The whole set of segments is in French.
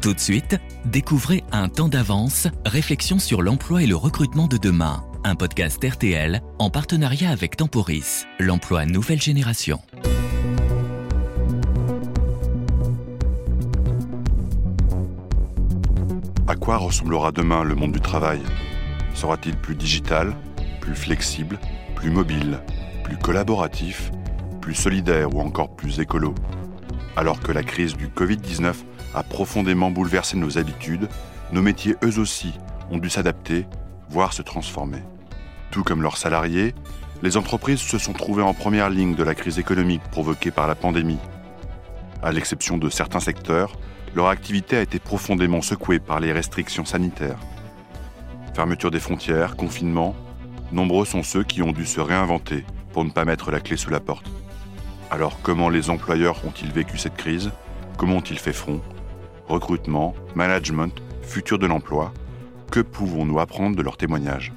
Tout de suite, découvrez Un temps d'avance, réflexion sur l'emploi et le recrutement de demain. Un podcast RTL en partenariat avec Temporis, l'emploi nouvelle génération. À quoi ressemblera demain le monde du travail? Sera-t-il plus digital, plus flexible, plus mobile, plus collaboratif, plus solidaire ou encore plus écolo? Alors que la crise du Covid-19 a profondément bouleversé nos habitudes, nos métiers eux aussi ont dû s'adapter, voire se transformer. Tout comme leurs salariés, les entreprises se sont trouvées en première ligne de la crise économique provoquée par la pandémie. À l'exception de certains secteurs, leur activité a été profondément secouée par les restrictions sanitaires. Fermeture des frontières, confinement, nombreux sont ceux qui ont dû se réinventer pour ne pas mettre la clé sous la porte. Alors comment les employeurs ont-ils vécu cette crise? Comment ont-ils fait front? Recrutement, management, futur de l'emploi, que pouvons-nous apprendre de leurs témoignages?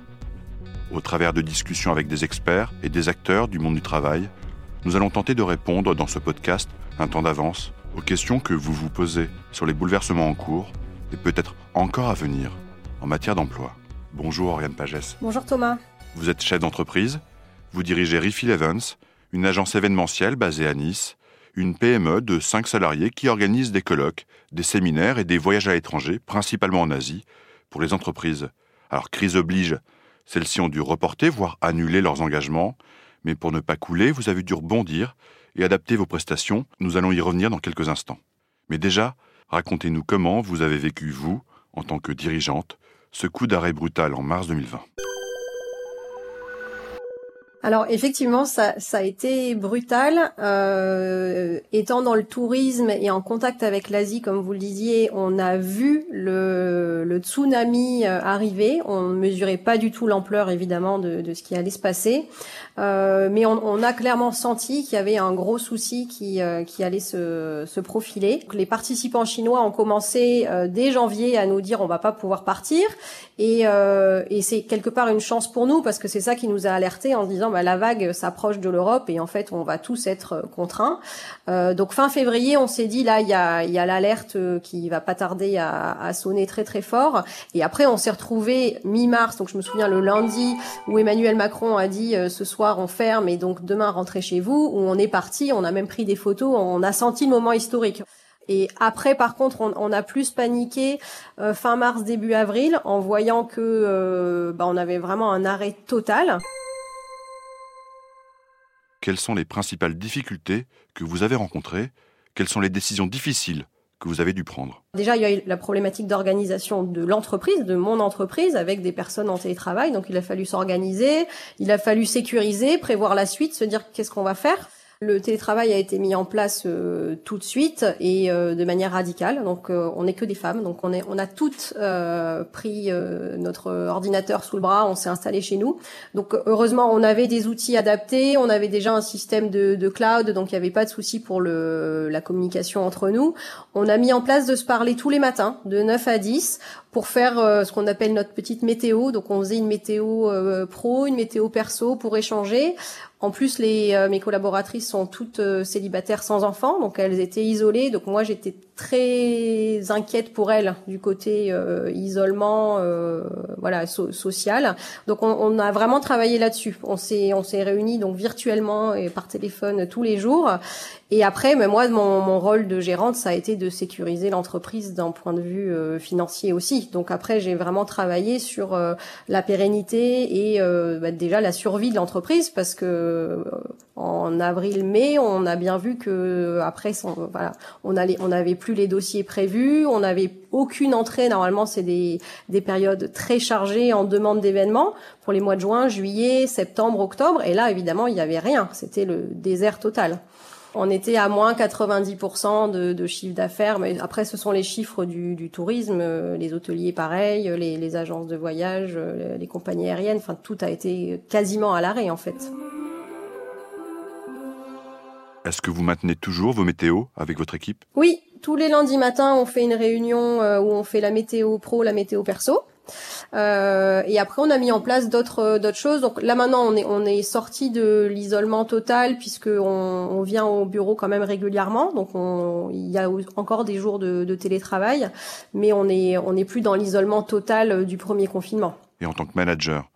Au travers de discussions avec des experts et des acteurs du monde du travail, nous allons tenter de répondre dans ce podcast Un temps d'avance aux questions que vous vous posez sur les bouleversements en cours et peut-être encore à venir en matière d'emploi. Bonjour Oriane Pagès. Bonjour Thomas. Vous êtes chef d'entreprise, vous dirigez Refill Events, une agence événementielle basée à Nice, une PME de 5 salariés qui organise des colloques, des séminaires et des voyages à l'étranger, principalement en Asie, pour les entreprises. Alors crise oblige, celles-ci ont dû reporter, voire annuler leurs engagements, mais pour ne pas couler, vous avez dû rebondir et adapter vos prestations, nous allons y revenir dans quelques instants. Mais déjà, racontez-nous comment vous avez vécu, vous, en tant que dirigeante, ce coup d'arrêt brutal en mars 2020. Alors effectivement, ça, a été brutal. Euh, étant dans le tourisme et en contact avec l'Asie, comme vous le disiez, on a vu le, tsunami euh, arriver. On ne mesurait pas du tout l'ampleur, évidemment, de, de, ce qui allait se passer. Euh, mais on, a clairement senti qu'il y avait un gros souci qui, euh, allait se, profiler. les participants chinois ont commencé dès janvier à nous dire on va pas pouvoir partir. Et, c'est quelque part une chance pour nous parce que c'est ça qui nous a alertés en disant bah, la vague s'approche de l'Europe et en fait on va tous être contraints. Euh, donc fin février, on s'est dit là il y a, y a l'alerte qui va pas tarder à, à, sonner très très fort. Et après on s'est retrouvé mi-mars, donc je me souviens le lundi où Emmanuel Macron a dit euh, ce soir on ferme et donc demain rentrez chez vous. Où on est parti, on a même pris des photos, on a senti le moment historique. Et après, par contre, on, on a plus paniqué euh, fin mars, début avril, en voyant que euh, bah, on avait vraiment un arrêt total quelles sont les principales difficultés que vous avez rencontrées, quelles sont les décisions difficiles que vous avez dû prendre? Déjà, il y a eu la problématique d'organisation de l'entreprise, de mon entreprise, avec des personnes en télétravail. Donc, il a fallu s'organiser, il a fallu sécuriser, prévoir la suite, se dire qu'est-ce qu'on va faire. Le télétravail a été mis en place euh, tout de suite et euh, de manière radicale. Donc euh, on n'est que des femmes, donc on est on a toutes euh, pris euh, notre ordinateur sous le bras, on s'est installé chez nous. Donc heureusement on avait des outils adaptés, on avait déjà un système de, de cloud, donc il n'y avait pas de souci pour le la communication entre nous. On a mis en place de se parler tous les matins de 9 à 10 pour faire ce qu'on appelle notre petite météo. Donc on faisait une météo pro, une météo perso pour échanger. En plus, les, euh, mes collaboratrices sont toutes euh, célibataires sans enfants, donc elles étaient isolées. Donc moi, j'étais très inquiète pour elles du côté euh, isolement, voilà, social. Donc on, on, a vraiment travaillé là-dessus. On s'est on s'est réunis donc virtuellement et par téléphone tous les jours. Et après, mais moi, mon, mon rôle de gérante, ça a été de sécuriser l'entreprise d'un point de vue financier aussi. Donc après, j'ai vraiment travaillé sur la pérennité et bah, déjà la survie de l'entreprise parce que euh, en avril-mai, on a bien vu que après, on allait, n'avait plus les dossiers prévus, on n'avait aucune entrée. Normalement, c'est des, des périodes très chargées en demande d'événements pour les mois de juin, juillet, septembre, octobre. Et là, évidemment, il n'y avait rien. C'était le désert total. On était à moins 90% de, de chiffre d'affaires, mais après ce sont les chiffres du, tourisme, les hôteliers pareil, les, les, agences de voyage, les compagnies aériennes, enfin tout a été quasiment à l'arrêt en fait. Est-ce que vous maintenez toujours vos météos avec votre équipe? Oui, tous les lundis matins, on fait une réunion euh, où on fait la météo pro, la météo perso. Euh, et après, on a mis en place d'autres d'autres choses. Donc là maintenant, on est on est sorti de l'isolement total puisque on, on, vient au bureau quand même régulièrement. Donc on, il y a encore des jours de, de télétravail, mais on est on n'est plus dans l'isolement total du premier confinement. Et en tant que manager,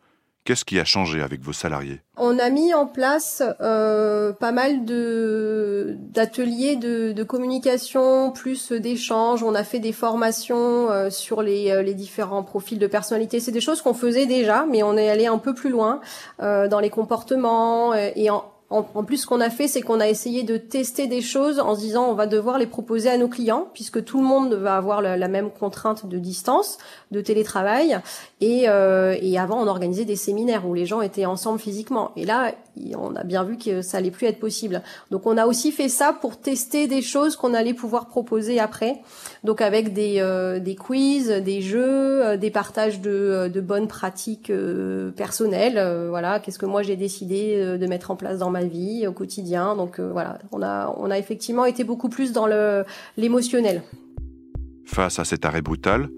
Qu'est-ce qui a changé avec vos salariés? On a mis en place euh, pas mal d'ateliers de, de, communication, plus d'échanges. On a fait des formations euh, sur les, euh, les, différents profils de personnalité. C'est des choses qu'on faisait déjà, mais on est allé un peu plus loin euh, dans les comportements et en, en, plus, ce qu'on a fait, c'est qu'on a essayé de tester des choses en se disant on va devoir les proposer à nos clients, puisque tout le monde va avoir la, même contrainte de distance, de télétravail. Et, euh, et, avant, on organisait des séminaires où les gens étaient ensemble physiquement. Et là, on a bien vu que ça allait plus être possible. Donc, on a aussi fait ça pour tester des choses qu'on allait pouvoir proposer après. Donc, avec des, euh, des quiz, des jeux, euh, des partages de, de bonnes pratiques euh, personnelles. voilà, qu'est-ce que moi j'ai décidé de mettre en place dans ma vie au quotidien. Donc euh, voilà, on a, on a effectivement été beaucoup plus dans l'émotionnel. Face à cet arrêt brutal,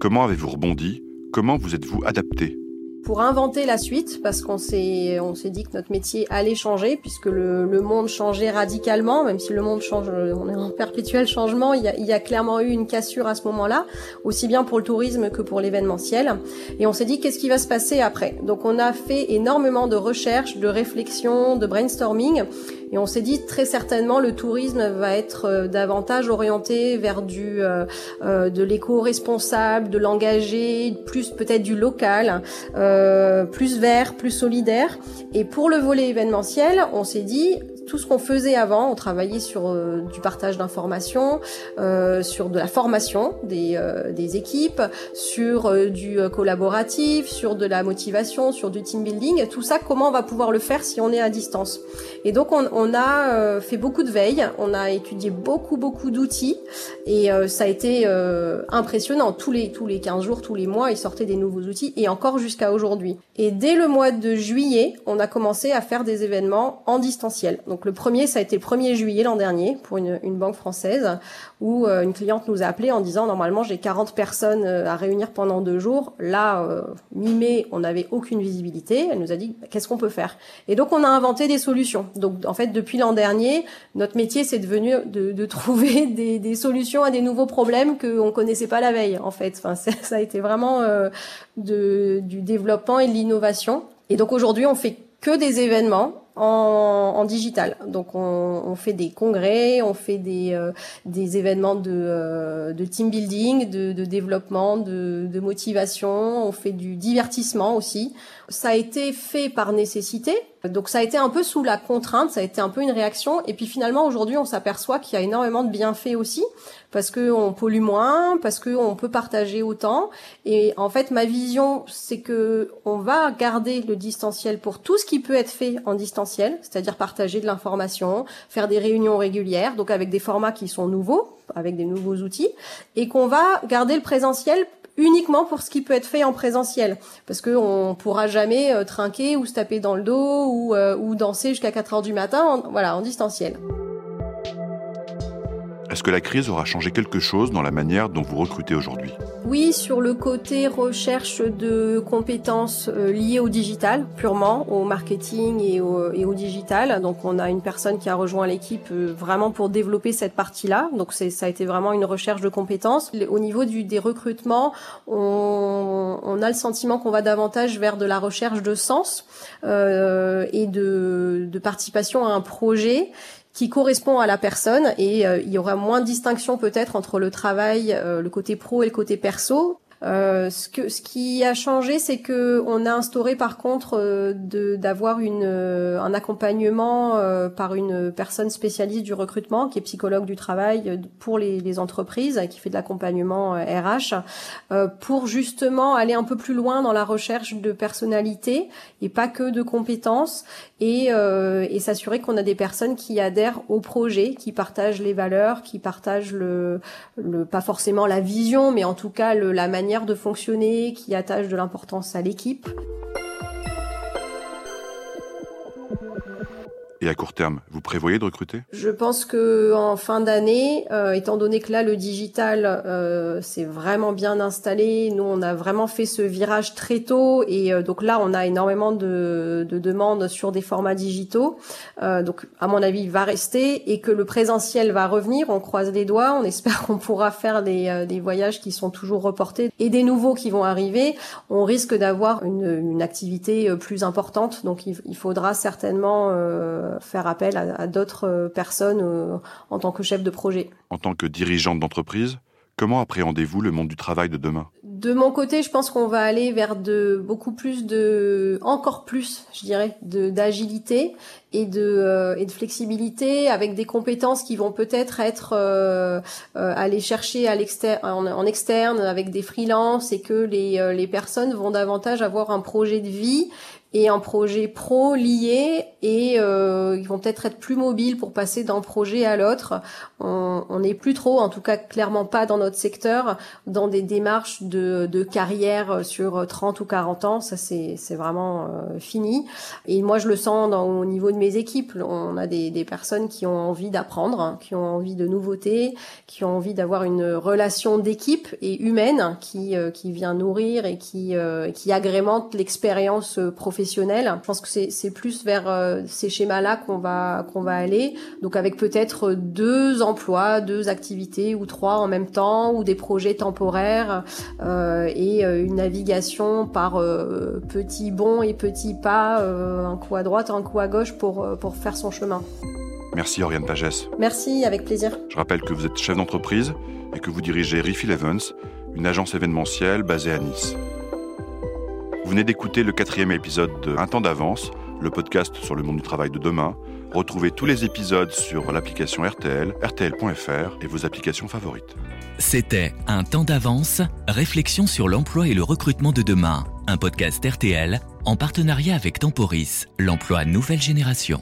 comment avez-vous rebondi? Comment vous êtes-vous adapté? Pour inventer la suite, parce qu'on s'est on s'est dit que notre métier allait changer, puisque le, le, monde changeait radicalement, même si le monde change, on est en perpétuel changement, il y a, il y a clairement eu une cassure à ce moment-là, aussi bien pour le tourisme que pour l'événementiel. Et on s'est dit qu'est-ce qui va se passer après? Donc on a fait énormément de recherches, de réflexions, de brainstorming, et on s'est dit très certainement le tourisme va être euh, davantage orienté vers du euh, euh, de l'éco-responsable, de l'engagé, plus peut-être du local, plus vert, plus solidaire. Et pour le volet événementiel, on s'est dit tout ce qu'on faisait avant, on travaillait sur euh, du partage d'informations, euh, sur de la formation des, euh, des équipes, sur euh, du collaboratif, sur de la motivation, sur du team building. Tout ça, comment on va pouvoir le faire si on est à distance? Et donc, on, on a fait beaucoup de veille, on a étudié beaucoup, beaucoup d'outils, et ça a été impressionnant. Tous les, tous les 15 jours, tous les mois, ils sortaient des nouveaux outils, et encore jusqu'à aujourd'hui. Et dès le mois de juillet, on a commencé à faire des événements en distanciel. Le premier, ça a été le 1er juillet l'an dernier pour une, banque française où euh, une cliente nous a appelé en disant normalement j'ai 40 personnes euh, à réunir pendant deux jours. Là, euh, mi-mai, on n'avait aucune visibilité. Elle nous a dit qu'est-ce qu'on peut faire? Et donc on a inventé des solutions. Donc en fait depuis l'an dernier, notre métier c'est devenu de, trouver des, solutions à des nouveaux problèmes qu'on connaissait pas la veille en fait. Enfin ça a été vraiment de, du développement et de l'innovation. Et donc aujourd'hui on fait que des événements en, en digital. Donc on, on, fait des congrès, on fait des, euh, des événements de, euh, de team building, de, de développement, de, de, motivation, on fait du divertissement aussi. Ça a été fait par nécessité, donc ça a été un peu sous la contrainte, ça a été un peu une réaction. Et puis finalement aujourd'hui on s'aperçoit qu'il y a énormément de bienfaits aussi, parce qu'on pollue moins, parce qu'on peut partager autant. Et en fait ma vision c'est que on va garder le distanciel pour tout ce qui peut être fait en distanciel c'est-à-dire partager de l'information, faire des réunions régulières, donc avec des formats qui sont nouveaux, avec des nouveaux outils, et qu'on va garder le présentiel uniquement pour ce qui peut être fait en présentiel, parce qu'on pourra jamais euh, trinquer ou se taper dans le dos ou, euh, ou danser jusqu'à 4 heures du matin, voilà, en distanciel. Est-ce que la crise aura changé quelque chose dans la manière dont vous recrutez aujourd'hui? Oui, sur le côté recherche de compétences euh, liées au digital, purement au marketing et au, digital. Donc on a une personne qui a rejoint l'équipe euh, vraiment pour développer cette partie-là. Donc ça a été vraiment une recherche de compétences. Au niveau des recrutements, on, a le sentiment qu'on va davantage vers de la recherche de sens euh, et de participation à un projet qui correspond à la personne et euh, il y aura moins de distinction peut-être entre le travail, euh, le côté pro et le côté perso. Euh, ce, que, ce qui a changé, c'est que on a instauré par contre euh, d'avoir euh, un accompagnement euh, par une personne spécialiste du recrutement qui est psychologue du travail pour les, les entreprises, qui fait de l'accompagnement RH, pour justement aller un peu plus loin dans la recherche de personnalité et pas que de compétences et, et s'assurer qu'on a des personnes qui adhèrent au projet, qui partagent les valeurs, qui partagent le, le pas forcément la vision, mais en tout cas le, la manière de fonctionner, qui attache de l'importance à l'équipe. Et à court terme, vous prévoyez de recruter? Je pense que en fin d'année, euh, étant donné que là le digital euh, c'est vraiment bien installé, nous on a vraiment fait ce virage très tôt et euh, donc là on a énormément de, de, demandes sur des formats digitaux. Euh, donc à mon avis il va rester et que le présentiel va revenir. On croise les doigts, on espère qu'on pourra faire des, euh, des voyages qui sont toujours reportés et des nouveaux qui vont arriver. On risque d'avoir une, une activité plus importante, donc il, il faudra certainement euh, faire appel à, d'autres euh, personnes euh, en tant que chef de projet. En tant que dirigeante d'entreprise, Comment appréhendez-vous le monde du travail de demain? De mon côté, je pense qu'on va aller vers de beaucoup plus de, encore plus, je dirais, de d'agilité et de et de flexibilité avec des compétences qui vont peut-être être, euh, aller chercher à l'externe, en, en, externe avec des freelances et que les les personnes vont davantage avoir un projet de vie et un projet pro lié et euh, ils vont peut-être être plus mobiles pour passer d'un projet à l'autre. On n'est plus trop, en tout cas clairement pas dans notre secteur, dans des démarches de, de carrière sur 30 ou 40 ans. Ça c'est vraiment euh, fini. Et moi je le sens dans, au niveau de mes équipes. On a des, des personnes qui ont envie d'apprendre, qui ont envie de nouveautés, qui ont envie d'avoir une relation d'équipe et humaine qui, euh, qui vient nourrir et qui, euh, qui agrémente l'expérience professionnelle professionnel. Je pense que c'est plus vers ces schémas-là qu'on va qu'on va aller. Donc avec peut-être deux emplois, deux activités ou trois en même temps, ou des projets temporaires euh, et euh, une navigation par euh, petits bonds et petits pas, euh, un coup à droite, un coup à gauche pour pour faire son chemin. Merci Oriane Pagès. Merci, avec plaisir. Je rappelle que vous êtes chef d'entreprise et que vous dirigez Refill Events, une agence événementielle basée à Nice. Vous venez d'écouter le quatrième épisode de Un temps d'avance, le podcast sur le monde du travail de demain. Retrouvez tous les épisodes sur l'application RTL, rtl.fr et vos applications favorites. C'était Un temps d'avance, réflexion sur l'emploi et le recrutement de demain, un podcast RTL en partenariat avec Temporis, l'emploi nouvelle génération.